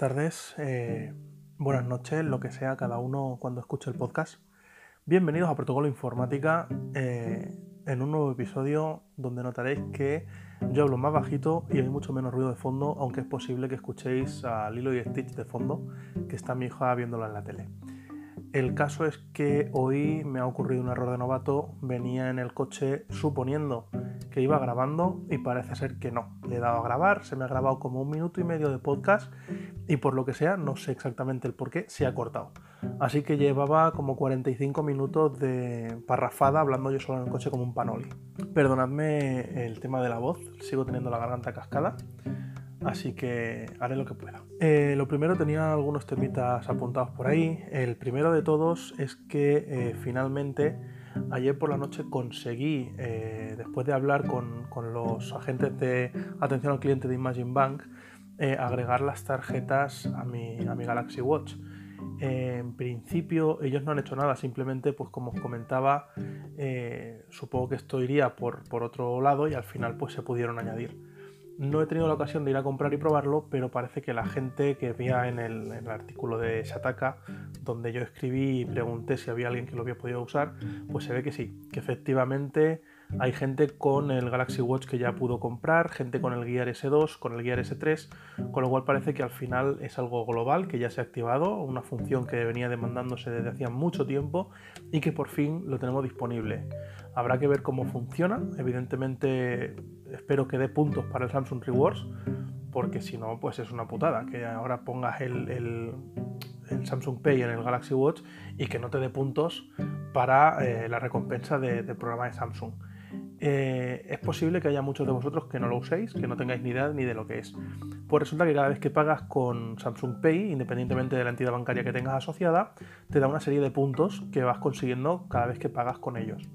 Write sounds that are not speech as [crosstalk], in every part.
tardes, eh, buenas noches, lo que sea cada uno cuando escuche el podcast. Bienvenidos a Protocolo Informática eh, en un nuevo episodio donde notaréis que yo hablo más bajito y hay mucho menos ruido de fondo, aunque es posible que escuchéis a Lilo y Stitch de fondo, que está mi hija viéndolo en la tele. El caso es que hoy me ha ocurrido un error de novato, venía en el coche suponiendo que iba grabando y parece ser que no. Le he dado a grabar, se me ha grabado como un minuto y medio de podcast y por lo que sea, no sé exactamente el por qué, se ha cortado. Así que llevaba como 45 minutos de parrafada hablando yo solo en el coche como un panoli. Perdonadme el tema de la voz, sigo teniendo la garganta cascada así que haré lo que pueda. Eh, lo primero tenía algunos temitas apuntados por ahí. El primero de todos es que eh, finalmente ayer por la noche conseguí, eh, después de hablar con, los agentes de atención al cliente de Imagine Bank, agregar las tarjetas a mi, a mi Galaxy Watch. en principio ellos no han hecho nada, simplemente pues como os comentaba, supongo que esto iría por, por otro lado y al final pues se pudieron añadir. No he tenido la ocasión de ir a comprar y probarlo, pero parece que la gente que veía en el, artículo de Shataka, donde yo escribí y pregunté si había alguien que lo había podido usar, pues se ve que sí, que efectivamente hay gente con el Galaxy Watch que ya pudo comprar, gente con el Gear S2, con el Gear S3, con lo cual parece que al final es algo global que ya se ha activado, una función que venía demandándose desde hacía mucho tiempo y que por fin lo tenemos disponible. Habrá que ver cómo funciona, evidentemente espero que dé puntos para el Samsung Rewards, porque si no, pues es una putada que ahora pongas el, Samsung Pay en el Galaxy Watch y que no te dé puntos para eh, la recompensa del programa de Samsung. Eh, es posible que haya muchos de vosotros que no lo uséis, que no tengáis ni idea ni de lo que es. Pues resulta que cada vez que pagas con Samsung Pay, independientemente de la entidad bancaria que tengas asociada, te da una serie de puntos que vas consiguiendo cada vez que pagas con ellos.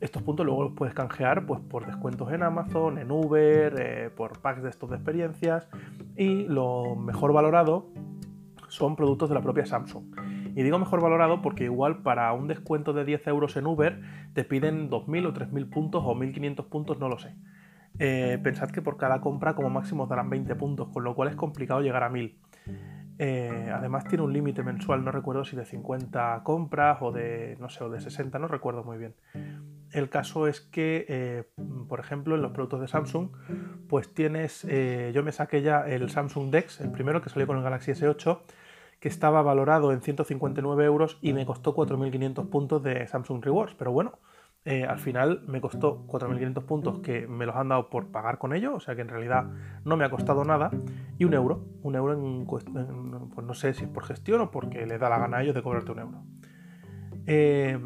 Estos puntos luego los puedes canjear pues, por descuentos en Amazon, en Uber, eh, por packs de estos de experiencias y lo mejor valorado son productos de la propia Samsung. Y digo mejor valorado porque igual para un descuento de 10 euros en Uber te piden 2.000 o 3.000 puntos o 1.500 puntos, no lo sé. Eh, pensad que por cada compra como máximo darán 20 puntos, con lo cual es complicado llegar a 1.000. Eh, además tiene un límite mensual, no recuerdo si de 50 compras o de, no sé, o de 60, no recuerdo muy bien. El caso es que, eh, por ejemplo, en los productos de Samsung, pues tienes, yo me saqué ya el Samsung Dex, el primero que salió con el Galaxy S8, que estaba valorado en 159 euros y me costó 4.500 puntos de Samsung Rewards. Pero bueno, eh, al final me costó 4.500 puntos que me los han dado por pagar con ellos, o sea que en realidad no me ha costado nada, y un euro, un euro en, pues no sé si es por gestión o porque le da la gana a ellos de cobrarte un euro. Eh,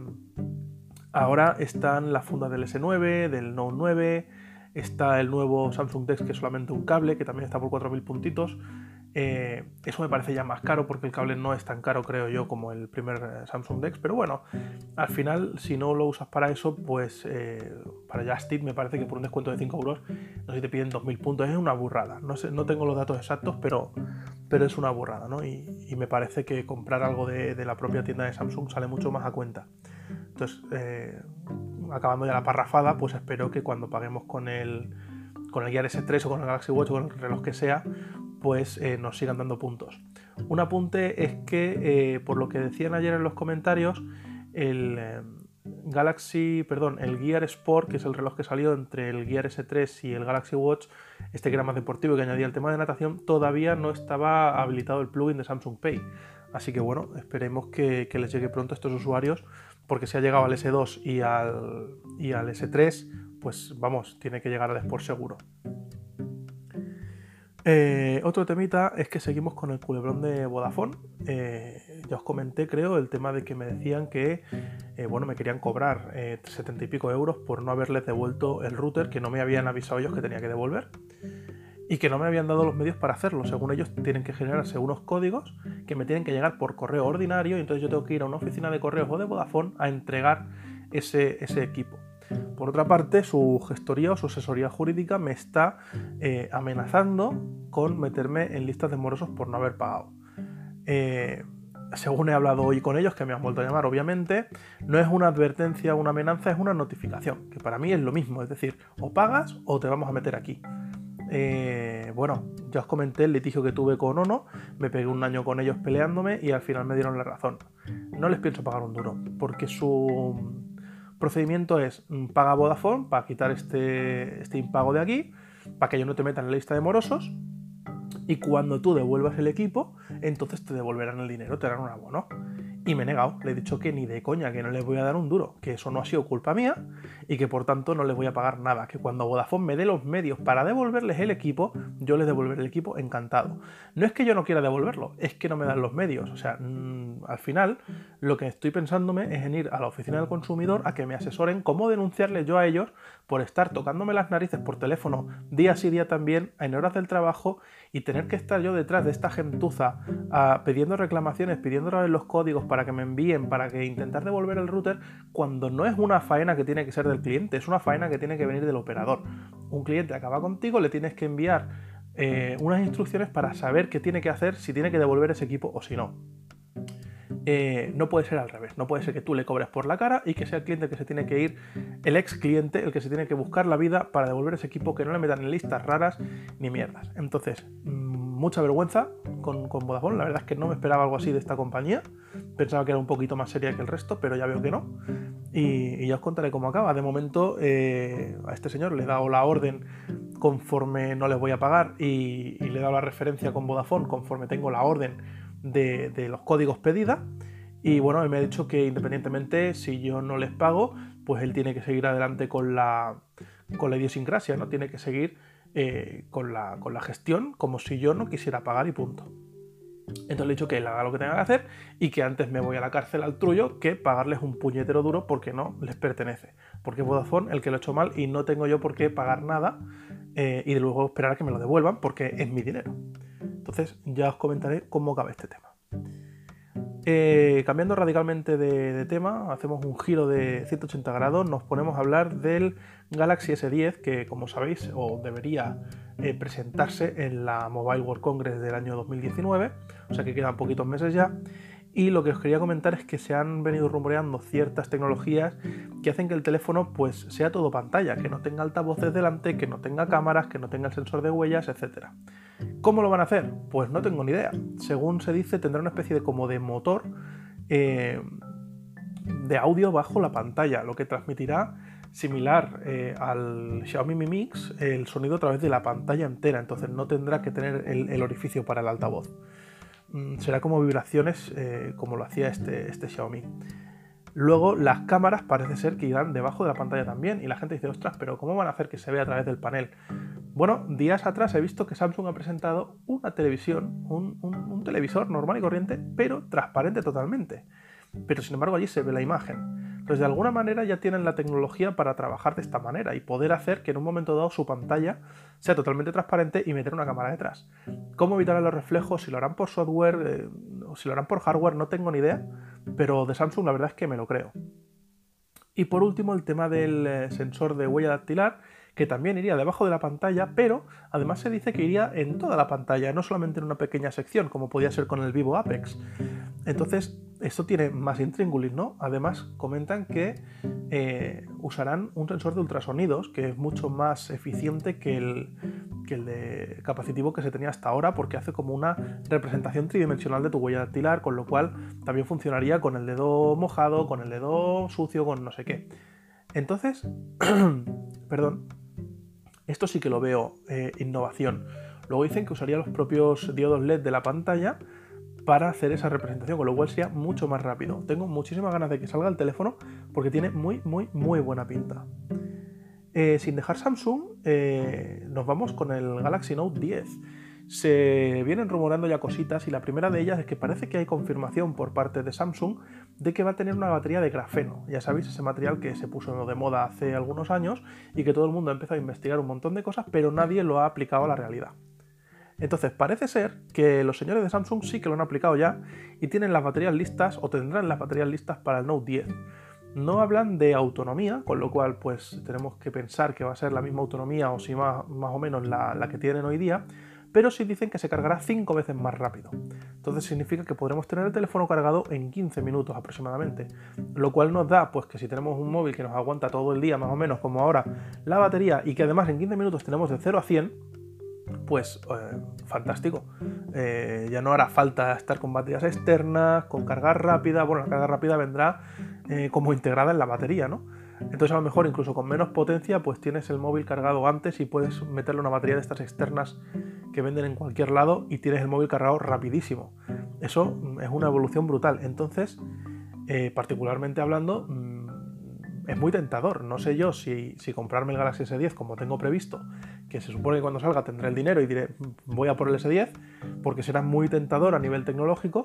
ahora están las fundas del S9, del Note 9, está el nuevo Samsung Dex que es solamente un cable, que también está por 4.000 puntitos, eh, eso me parece ya más caro porque el cable no es tan caro, creo yo, como el primer eh, Samsung Dex. Pero bueno, al final, si no lo usas para eso, pues eh, para Justit me parece que por un descuento de 5 euros, no sé si te piden 2.000 puntos. Es una burrada. No, sé, no tengo los datos exactos, pero, pero es una burrada, ¿no? Y, me parece que comprar algo de, la propia tienda de Samsung sale mucho más a cuenta. Entonces, acabando ya la parrafada, pues espero que cuando paguemos con el con el Gear S3 o con el Galaxy Watch o con el reloj que sea, pues eh, nos sigan dando puntos. Un apunte es que, eh, por lo que decían ayer en los comentarios, el eh, Galaxy, perdón, el Gear Sport, que es el reloj que salió entre el Gear S3 y el Galaxy Watch, este que era más deportivo y que añadía el tema de natación, todavía no estaba habilitado el plugin de Samsung Pay. Así que bueno, esperemos que, les llegue pronto a estos usuarios, porque si ha llegado al S2 y al, y al S3, pues vamos, tiene que llegar al Sport seguro. Eh, otro temita es que seguimos con el culebrón de Vodafone. Eh, ya os comenté, creo, el tema de que me decían que eh, bueno, me querían cobrar 70 y pico euros por no haberles devuelto el router que no me habían avisado ellos que tenía que devolver y que no me habían dado los medios para hacerlo. Según ellos, tienen que generarse unos códigos que me tienen que llegar por correo ordinario y entonces yo tengo que ir a una oficina de correos o de Vodafone a entregar ese equipo. Por otra parte, su gestoría o su asesoría jurídica me está eh, amenazando con meterme en listas de morosos por no haber pagado. Eh, según he hablado hoy con ellos, que me han vuelto a llamar, obviamente, no es una advertencia o una amenaza, es una notificación, que para mí es lo mismo, es decir, o pagas o te vamos a meter aquí. eh, bueno, ya os comenté el litigio que tuve con Ono, me pegué un año con ellos peleándome y al final me dieron la razón. No les pienso pagar un duro, porque su procedimiento es mm, paga Vodafone para quitar este, este impago de aquí, para que ellos no te metan en la lista de morosos, y cuando tú devuelvas el equipo, entonces te devolverán el dinero, te darán un abono. Y me he negado, le he dicho que ni de coña, que no les voy a dar un duro, que eso no ha sido culpa mía y que por tanto no les voy a pagar nada, que cuando Vodafone me dé los medios para devolverles el equipo, yo les devolveré el equipo encantado. No es que yo no quiera devolverlo, es que no me dan los medios. O sea, mm, al final lo que estoy pensándome es en ir a la oficina del consumidor a que me asesoren cómo denunciarles yo a ellos por estar tocándome las narices por teléfono día sí día también en horas del trabajo y tener que estar yo detrás de esta gentuza ah, pidiendo reclamaciones, pidiendo los códigos que me envíen, para que intentar devolver el router, cuando no es una faena que tiene que ser del cliente, es una faena que tiene que venir del operador. Un cliente acaba contigo, le tienes que enviar eh, unas instrucciones para saber qué tiene que hacer, si tiene que devolver ese equipo o si no. Eh, no puede ser al revés. No puede ser que tú le cobres por la cara y que sea el cliente que se tiene que ir, el ex cliente, el que se tiene que buscar la vida para devolver ese equipo que no le metan en listas raras ni mierdas. Entonces, mm, mucha vergüenza con, con, Vodafone. La verdad es que no me esperaba algo así de esta compañía. Pensaba que era un poquito más seria que el resto, pero ya veo que no. Y, ya os contaré cómo acaba. De momento, eh, a este señor le he dado la orden conforme no les voy a pagar y, y le he dado la referencia con Vodafone conforme tengo la orden de, los códigos pedida. Y bueno, él me ha dicho que independientemente si yo no les pago, pues él tiene que seguir adelante con la, con la idiosincrasia, ¿no? Tiene que seguir eh, con, la, con la gestión como si yo no quisiera pagar y punto. Entonces le he dicho que él haga lo que tenga que hacer y que antes me voy a la cárcel al trullo que pagarles un puñetero duro porque no les pertenece. Porque es Vodafone el que lo ha hecho mal y no tengo yo por qué pagar nada eh, y luego esperar a que me lo devuelvan porque es mi dinero. Entonces ya os comentaré cómo acaba este tema. Eh, cambiando radicalmente de, tema, hacemos un giro de 180 grados, nos ponemos a hablar del Galaxy S10, que como sabéis, o debería eh, presentarse en la Mobile World Congress del año 2019, o sea que quedan poquitos meses ya. Y lo que os quería comentar es que se han venido rumoreando ciertas tecnologías que hacen que el teléfono pues sea todo pantalla, que no tenga altavoces delante, que no tenga cámaras, que no tenga el sensor de huellas, etc. ¿Cómo lo van a hacer? Pues no tengo ni idea. Según se dice, tendrá una especie de como de motor eh, de audio bajo la pantalla, lo que transmitirá similar eh, al Xiaomi Mi Mix el sonido a través de la pantalla entera, entonces no tendrá que tener el orificio para el altavoz. Mm, será como vibraciones eh, como lo hacía este, este Xiaomi. Luego las cámaras parece ser que irán debajo de la pantalla también y la gente dice, ostras, pero ¿cómo van a hacer que se vea a través del panel? Bueno, días atrás he visto que Samsung ha presentado una televisión, un, un televisor normal y corriente, pero transparente totalmente. Pero sin embargo allí se ve la imagen. Entonces, de alguna manera ya tienen la tecnología para trabajar de esta manera y poder hacer que en un momento dado su pantalla sea totalmente transparente y meter una cámara detrás. ¿Cómo evitar los reflejos? Si lo harán por software eh, o si lo harán por hardware, no tengo ni idea, pero de Samsung la verdad es que me lo creo. Y por último, el tema del eh, sensor de huella dactilar que también iría debajo de la pantalla, pero además se dice que iría en toda la pantalla, no solamente en una pequeña sección, como podía ser con el Vivo Apex. Entonces, esto tiene más intríngulis, ¿no? Además, comentan que eh, usarán un sensor de ultrasonidos, que es mucho más eficiente que el, que el de capacitivo que se tenía hasta ahora, porque hace como una representación tridimensional de tu huella dactilar, con lo cual también funcionaría con el dedo mojado, con el dedo sucio, con no sé qué. Entonces, [clears throat] perdón, esto sí que lo veo eh, innovación. Luego dicen que usaría los propios diodos LED de la pantalla para hacer esa representación, con lo cual sería mucho más rápido. Tengo muchísimas ganas de que salga el teléfono porque tiene muy, muy, muy buena pinta. Eh, sin dejar Samsung, eh, nos vamos con el Galaxy Note 10 se vienen rumorando ya cositas y la primera de ellas es que parece que hay confirmación por parte de Samsung de que va a tener una batería de grafeno. Ya sabéis, ese material que se puso de moda hace algunos años y que todo el mundo ha empezado a investigar un montón de cosas, pero nadie lo ha aplicado a la realidad. Entonces, parece ser que los señores de Samsung sí que lo han aplicado ya y tienen las baterías listas o tendrán las baterías listas para el Note 10. No hablan de autonomía, con lo cual pues tenemos que pensar que va a ser la misma autonomía o si más, más o menos la, que tienen hoy día, pero sí dicen que se cargará 5 veces más rápido. Entonces significa que podremos tener el teléfono cargado en 15 minutos aproximadamente, lo cual nos da pues que si tenemos un móvil que nos aguanta todo el día más o menos como ahora la batería y que además en 15 minutos tenemos de 0 a 100, pues eh, fantástico. Eh, ya no hará falta estar con baterías externas, con carga rápida. Bueno, la carga rápida vendrá eh, como integrada en la batería, ¿no? Entonces a lo mejor incluso con menos potencia pues tienes el móvil cargado antes y puedes meterle una batería de estas externas que venden en cualquier lado y tienes el móvil cargado rapidísimo. Eso mm, es una evolución brutal. Entonces, particularmente hablando, mm, es muy tentador. No sé yo si, comprarme el Galaxy S10 como tengo previsto, que se supone que cuando salga tendré el dinero y diré voy a por el S10, porque será muy tentador a nivel tecnológico.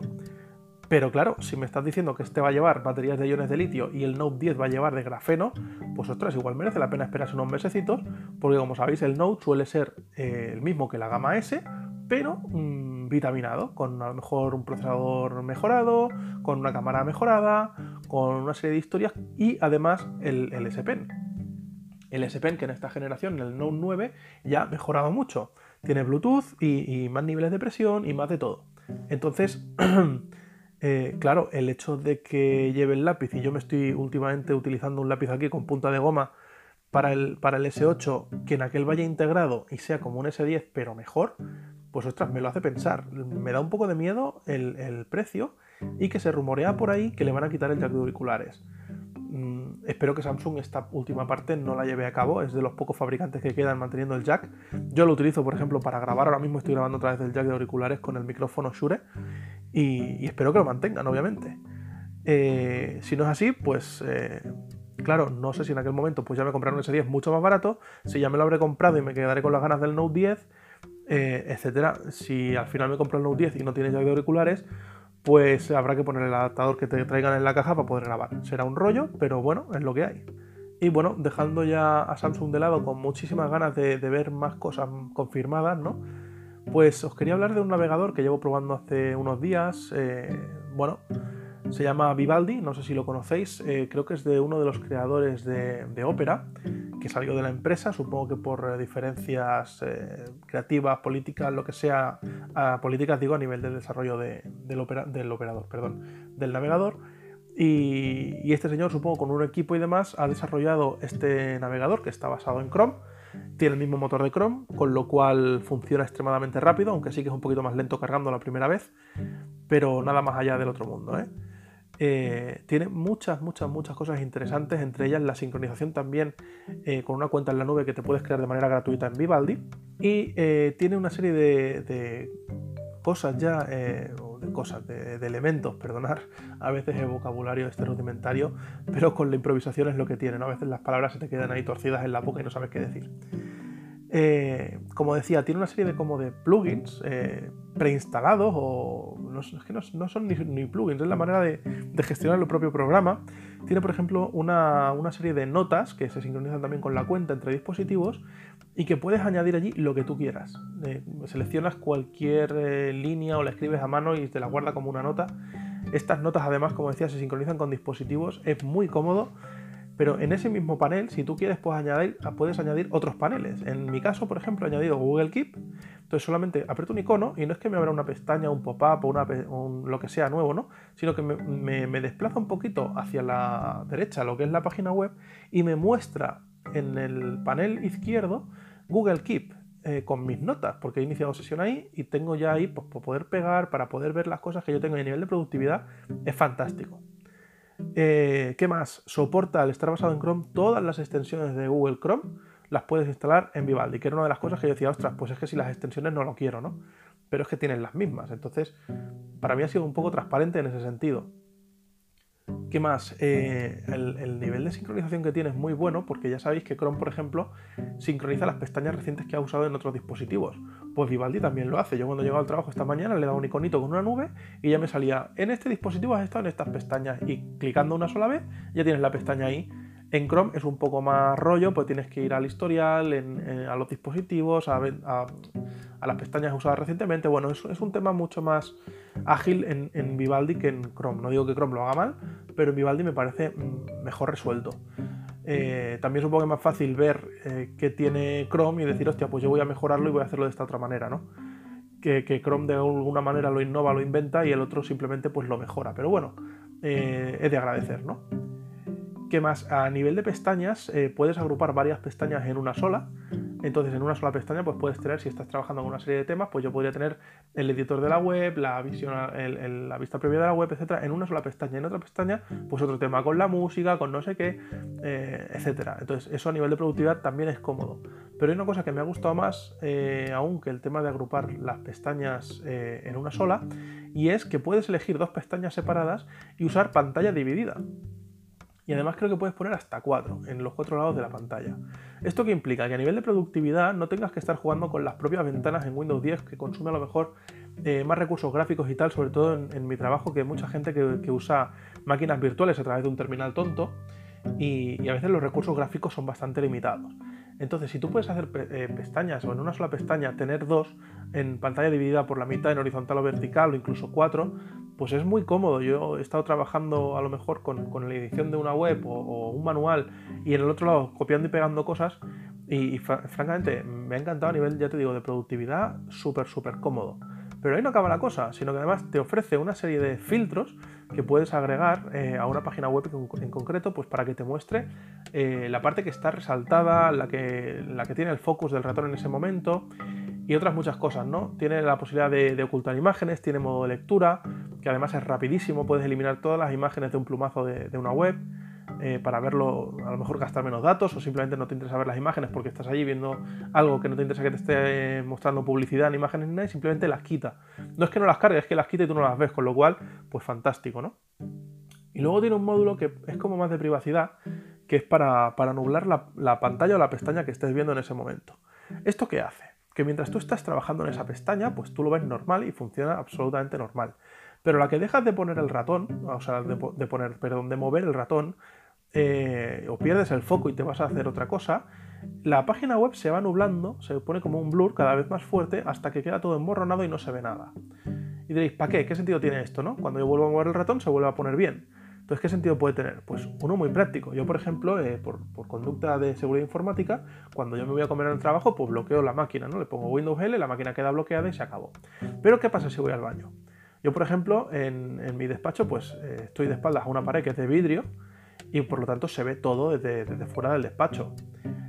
Pero claro, si me estás diciendo que este va a llevar baterías de iones de litio y el Note 10 va a llevar de grafeno, pues ostras, igual merece la pena esperarse unos mesecitos, porque como sabéis, el Note suele ser eh, el mismo que la gama S, pero mm, vitaminado, con a lo mejor un procesador mejorado, con una cámara mejorada, con una serie de historias y además el, el S Pen. El S Pen que en esta generación, en el Note 9, ya ha mejorado mucho. Tiene Bluetooth y, más niveles de presión y más de todo. Entonces, [clears throat] eh, claro, el hecho de que lleve el lápiz y yo me estoy últimamente utilizando un lápiz aquí con punta de goma para el, para el S8, que en aquel vaya integrado y sea como un S10 pero mejor, pues ostras, me lo hace pensar. Me da un poco de miedo el, precio y que se rumorea por ahí que le van a quitar el jack de auriculares. Mm, espero que Samsung esta última parte no la lleve a cabo, es de los pocos fabricantes que quedan manteniendo el jack. Yo lo utilizo, por ejemplo, para grabar, ahora mismo estoy grabando a través del jack de auriculares con el micrófono Shure y, espero que lo mantengan, obviamente. Eh, si no es así, pues eh, claro, no sé si en aquel momento pues ya me compraré un S10 mucho más barato, si ya me lo habré comprado y me quedaré con las ganas del Note 10, eh, etcétera. Si al final me compro el Note 10 y no tiene jack de auriculares, pues habrá que poner el adaptador que te traigan en la caja para poder grabar. Será un rollo, pero bueno, es lo que hay. Y bueno, dejando ya a Samsung de lado con muchísimas ganas de, ver más cosas confirmadas, ¿no? Pues os quería hablar de un navegador que llevo probando hace unos días. Eh, bueno, se llama Vivaldi, no sé si lo conocéis, eh, creo que es de uno de los creadores de, de Opera que salió de la empresa, supongo que por eh, diferencias eh, creativas, políticas, lo que sea, políticas digo a nivel del desarrollo del, operador, perdón, del navegador. Y, este señor, supongo, con un equipo y demás, ha desarrollado este navegador que está basado en Chrome. Tiene el mismo motor de Chrome, con lo cual funciona extremadamente rápido, aunque sí que es un poquito más lento cargando la primera vez, pero nada más allá del otro mundo. ¿eh? Eh, tiene muchas, muchas, muchas cosas interesantes, entre ellas la sincronización también eh, con una cuenta en la nube que te puedes crear de manera gratuita en Vivaldi. Y eh, tiene una serie de, cosas ya, de cosas, de, elementos, perdonar, a veces el vocabulario este rudimentario, pero con la improvisación es lo que tiene, a veces las palabras se te quedan ahí torcidas en la boca y no sabes qué decir. Como decía, tiene una serie de como de plugins preinstalados o no, es que no, son ni, plugins, es la manera de, gestionar el propio programa. Tiene, por ejemplo, una, serie de notas que se sincronizan también con la cuenta entre dispositivos y que puedes añadir allí lo que tú quieras. Eh, seleccionas cualquier eh, línea o la escribes a mano y te la guarda como una nota. Estas notas, además, como decía, se sincronizan con dispositivos, es muy cómodo pero en ese mismo panel, si tú quieres, puedes añadir, puedes añadir otros paneles. En mi caso, por ejemplo, he añadido Google Keep. Entonces solamente aprieto un icono y no es que me abra una pestaña, un pop-up o lo que sea nuevo, ¿no? Sino que me, desplaza un poquito hacia la derecha, lo que es la página web, y me muestra en el panel izquierdo Google Keep. Eh, con mis notas, porque he iniciado sesión ahí y tengo ya ahí pues, por poder pegar, para poder ver las cosas que yo tengo y a nivel de productividad, es fantástico. Eh, ¿Qué más? Soporta, al estar basado en Chrome, todas las extensiones de Google Chrome las puedes instalar en Vivaldi, que era una de las cosas que yo decía, ostras, pues es que si las extensiones no lo quiero, ¿no? Pero es que tienen las mismas. Entonces, para mí ha sido un poco transparente en ese sentido. ¿Qué más? Eh, el, nivel de sincronización que tiene es muy bueno porque ya sabéis que Chrome, por ejemplo, sincroniza las pestañas recientes que ha usado en otros dispositivos. Pues Vivaldi también lo hace. Yo cuando llego al trabajo esta mañana le dado un iconito con una nube y ya me salía, en este dispositivo has estado en estas pestañas y clicando una sola vez ya tienes la pestaña ahí en Chrome es un poco más rollo, pues tienes que ir al historial, a los dispositivos, a, las pestañas usadas recientemente. Bueno, es un tema mucho más ágil en, Vivaldi que en Chrome. No digo que Chrome lo haga mal, pero en Vivaldi me parece mm, mejor resuelto. Eh, también es un poco más fácil ver eh, qué tiene Chrome y decir, hostia, pues yo voy a mejorarlo y voy a hacerlo de esta otra manera, ¿no? Que, Chrome de alguna manera lo innova, lo inventa y el otro simplemente pues lo mejora. Pero bueno, eh, es de agradecer, ¿no? ¿Qué más? A nivel de pestañas, eh, puedes agrupar varias pestañas en una sola. Entonces, en una sola pestaña, pues puedes tener, si estás trabajando con una serie de temas, pues yo podría tener el editor de la web, la visión, la vista previa de la web, etcétera, en una sola pestaña. En otra pestaña, pues otro tema con la música, con no sé qué, eh, etcétera. Entonces, eso a nivel de productividad también es cómodo. Pero hay una cosa que me ha gustado más, eh, aún que el tema de agrupar las pestañas eh, en una sola, y es que puedes elegir dos pestañas separadas y usar pantalla dividida y además creo que puedes poner hasta cuatro en los cuatro lados de la pantalla. ¿Esto qué implica? Que a nivel de productividad no tengas que estar jugando con las propias ventanas en Windows 10 que consume a lo mejor eh, más recursos gráficos y tal, sobre todo en, mi trabajo que mucha gente que, usa máquinas virtuales a través de un terminal tonto y, a veces los recursos gráficos son bastante limitados. Entonces, si tú puedes hacer eh, pestañas o en una sola pestaña tener dos en pantalla dividida por la mitad en horizontal o vertical o incluso cuatro, pues es muy cómodo. Yo he estado trabajando a lo mejor con, la edición de una web o, un manual y en el otro lado copiando y pegando cosas y, francamente me ha encantado a nivel, ya te digo, de productividad súper, súper cómodo. Pero ahí no acaba la cosa, sino que además te ofrece una serie de filtros que puedes agregar eh, a una página web en, concreto pues para que te muestre eh, la parte que está resaltada, la que, la que tiene el focus del ratón en ese momento y otras muchas cosas, ¿no? Tiene la posibilidad de, ocultar imágenes, tiene modo de lectura, que además es rapidísimo, puedes eliminar todas las imágenes de un plumazo de, una web eh, para verlo, a lo mejor gastar menos datos o simplemente no te interesa ver las imágenes porque estás allí viendo algo que no te interesa que te esté mostrando publicidad en imágenes ni nada y simplemente las quita. No es que no las cargue, es que las quita y tú no las ves, con lo cual, pues fantástico, ¿no? Y luego tiene un módulo que es como más de privacidad, que es para, nublar la, la pantalla o la pestaña que estés viendo en ese momento. ¿Esto qué hace? Que mientras tú estás trabajando en esa pestaña, pues tú lo ves normal y funciona absolutamente normal. Pero la que dejas de poner el ratón, o sea, de, poner, perdón, de mover el ratón, eh, o pierdes el foco y te vas a hacer otra cosa, la página web se va nublando, se pone como un blur cada vez más fuerte hasta que queda todo emborronado y no se ve nada. Y diréis, ¿para qué? ¿Qué sentido tiene esto? ¿no? Cuando yo vuelvo a mover el ratón se vuelve a poner bien. Entonces, ¿qué sentido puede tener? Pues uno muy práctico. Yo, por ejemplo, eh, por, conducta de seguridad informática, cuando yo me voy a comer en el trabajo, pues bloqueo la máquina, ¿no? Le pongo Windows L, la máquina queda bloqueada y se acabó. Pero, ¿qué pasa si voy al baño? Yo, por ejemplo, en, mi despacho, pues eh, estoy de espaldas a una pared que es de vidrio y por lo tanto se ve todo desde, fuera del despacho.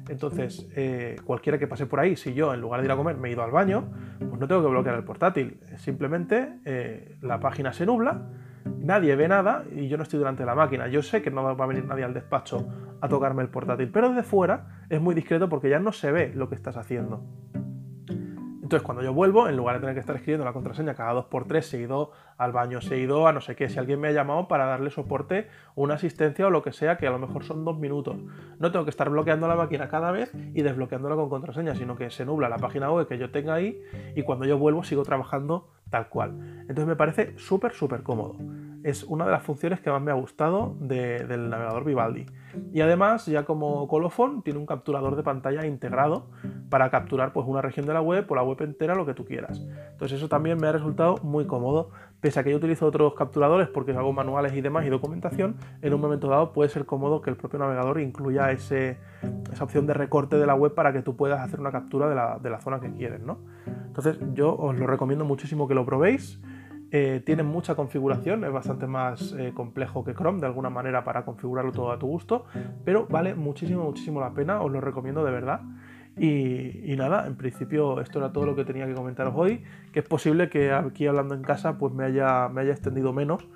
Entonces, eh, cualquiera que pase por ahí, si yo en lugar de ir a comer me he ido al baño, pues no tengo que bloquear el portátil. Simplemente la página se nubla nadie ve nada y yo no estoy delante de la máquina. Yo sé que no va a venir nadie al despacho a tocarme el portátil, pero desde fuera es muy discreto porque ya no se ve lo que estás haciendo. Entonces, cuando yo vuelvo, en lugar de tener que estar escribiendo la contraseña cada dos por tres, seguido al baño, seguido a no sé qué, si alguien me ha llamado para darle soporte, una asistencia o lo que sea, que a lo mejor son dos minutos. No tengo que estar bloqueando la máquina cada vez y desbloqueándola con contraseña, sino que se nubla la página web que yo tenga ahí y cuando yo vuelvo sigo trabajando tal cual. Entonces me parece súper, súper cómodo es una de las funciones que más me ha gustado del navegador Vivaldi. Y además, ya como colofón, tiene un capturador de pantalla integrado para capturar pues, una región de la web o la web entera, lo que tú quieras. Entonces eso también me ha resultado muy cómodo. Pese a que yo utilizo otros capturadores porque hago manuales y demás y documentación, en un momento dado puede ser cómodo que el propio navegador incluya esa opción de recorte de la web para que tú puedas hacer una captura de la, de la zona que quieres. ¿no? Entonces yo os lo recomiendo muchísimo que lo probéis. Eh, tiene mucha configuración, es bastante más eh, complejo que Chrome de alguna manera para configurarlo todo a tu gusto, pero vale muchísimo, muchísimo la pena, os lo recomiendo de verdad. Y, nada, en principio esto era todo lo que tenía que comentaros hoy, que es posible que aquí hablando en casa pues me haya, me haya extendido menos,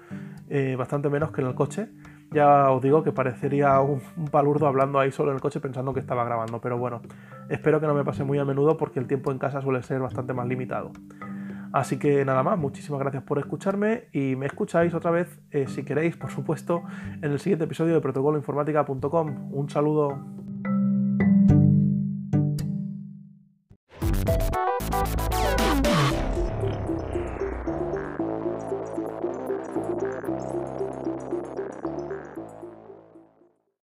eh, bastante menos que en el coche. Ya os digo que parecería un, palurdo hablando ahí solo en el coche pensando que estaba grabando, pero bueno, espero que no me pase muy a menudo porque el tiempo en casa suele ser bastante más limitado. Así que nada más, muchísimas gracias por escucharme y me escucháis otra vez, eh, si queréis, por supuesto, en el siguiente episodio de protocoloinformática.com. Un saludo.